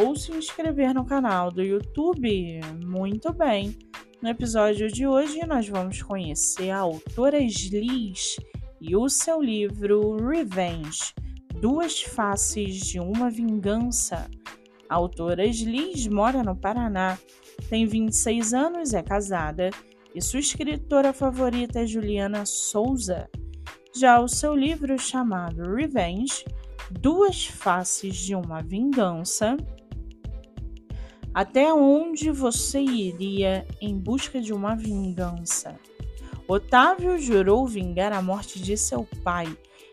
ou se inscrever no canal do YouTube. Muito bem! No episódio de hoje, nós vamos conhecer a autora Sliss e o seu livro Revenge Duas Faces de uma Vingança. A autora Sliss mora no Paraná, tem 26 anos, é casada e sua escritora favorita é Juliana Souza. Já o seu livro chamado Revenge Duas Faces de uma Vingança até onde você iria em busca de uma vingança? Otávio jurou vingar a morte de seu pai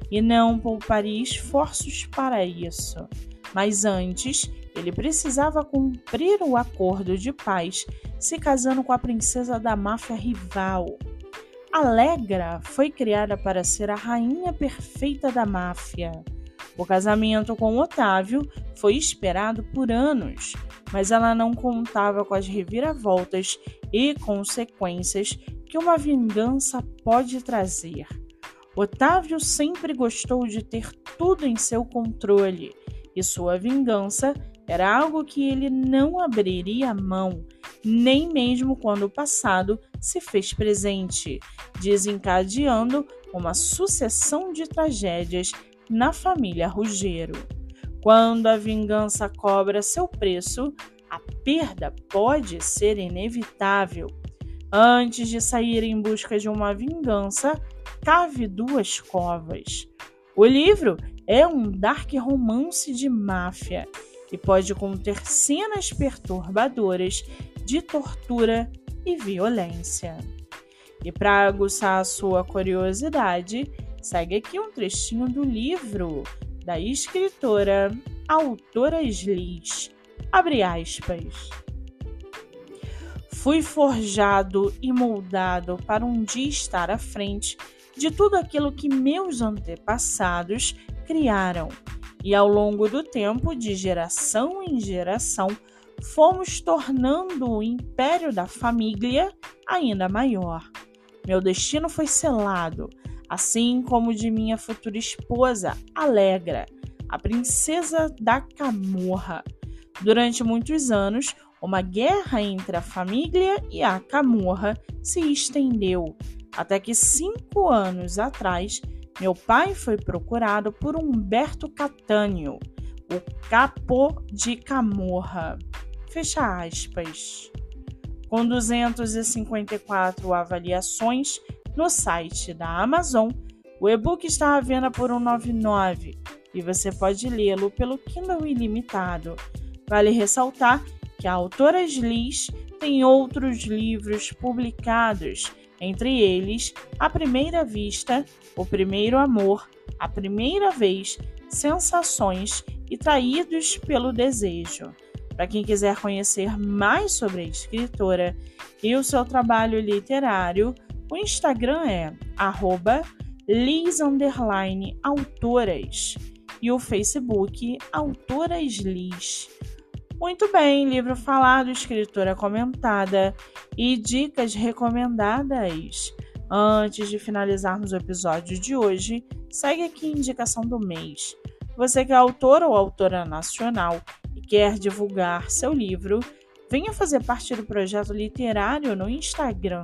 e não pouparia esforços para isso. Mas antes, ele precisava cumprir o acordo de paz, se casando com a princesa da máfia rival. Alegra foi criada para ser a rainha perfeita da máfia. O casamento com Otávio foi esperado por anos, mas ela não contava com as reviravoltas e consequências que uma vingança pode trazer. Otávio sempre gostou de ter tudo em seu controle, e sua vingança era algo que ele não abriria mão, nem mesmo quando o passado se fez presente, desencadeando uma sucessão de tragédias na família Ruggiero. Quando a vingança cobra seu preço, a perda pode ser inevitável. Antes de sair em busca de uma vingança, cave duas covas. O livro é um dark romance de máfia e pode conter cenas perturbadoras de tortura e violência. E para aguçar a sua curiosidade, segue aqui um trechinho do livro da escritora autora Sliss. Abre aspas. Fui forjado e moldado para um dia estar à frente de tudo aquilo que meus antepassados criaram. E ao longo do tempo, de geração em geração, fomos tornando o império da família ainda maior. Meu destino foi selado assim como de minha futura esposa, Alegra, a princesa da Camorra. Durante muitos anos, uma guerra entre a família e a Camorra se estendeu, até que cinco anos atrás, meu pai foi procurado por Humberto Catânio, o capo de Camorra. Fecha aspas. Com 254 avaliações, no site da Amazon, o e-book está à venda por R$ 1,99 e você pode lê-lo pelo Kindle Ilimitado. Vale ressaltar que a autora Sliss tem outros livros publicados, entre eles A Primeira Vista, O Primeiro Amor, A Primeira Vez, Sensações e Traídos pelo Desejo. Para quem quiser conhecer mais sobre a escritora e o seu trabalho literário, o Instagram é lis_autoras e o Facebook Autoras Liz. Muito bem, livro falado, escritora comentada e dicas recomendadas. Antes de finalizarmos o episódio de hoje, segue aqui a indicação do mês. Você que é autor ou autora nacional e quer divulgar seu livro, venha fazer parte do projeto literário no Instagram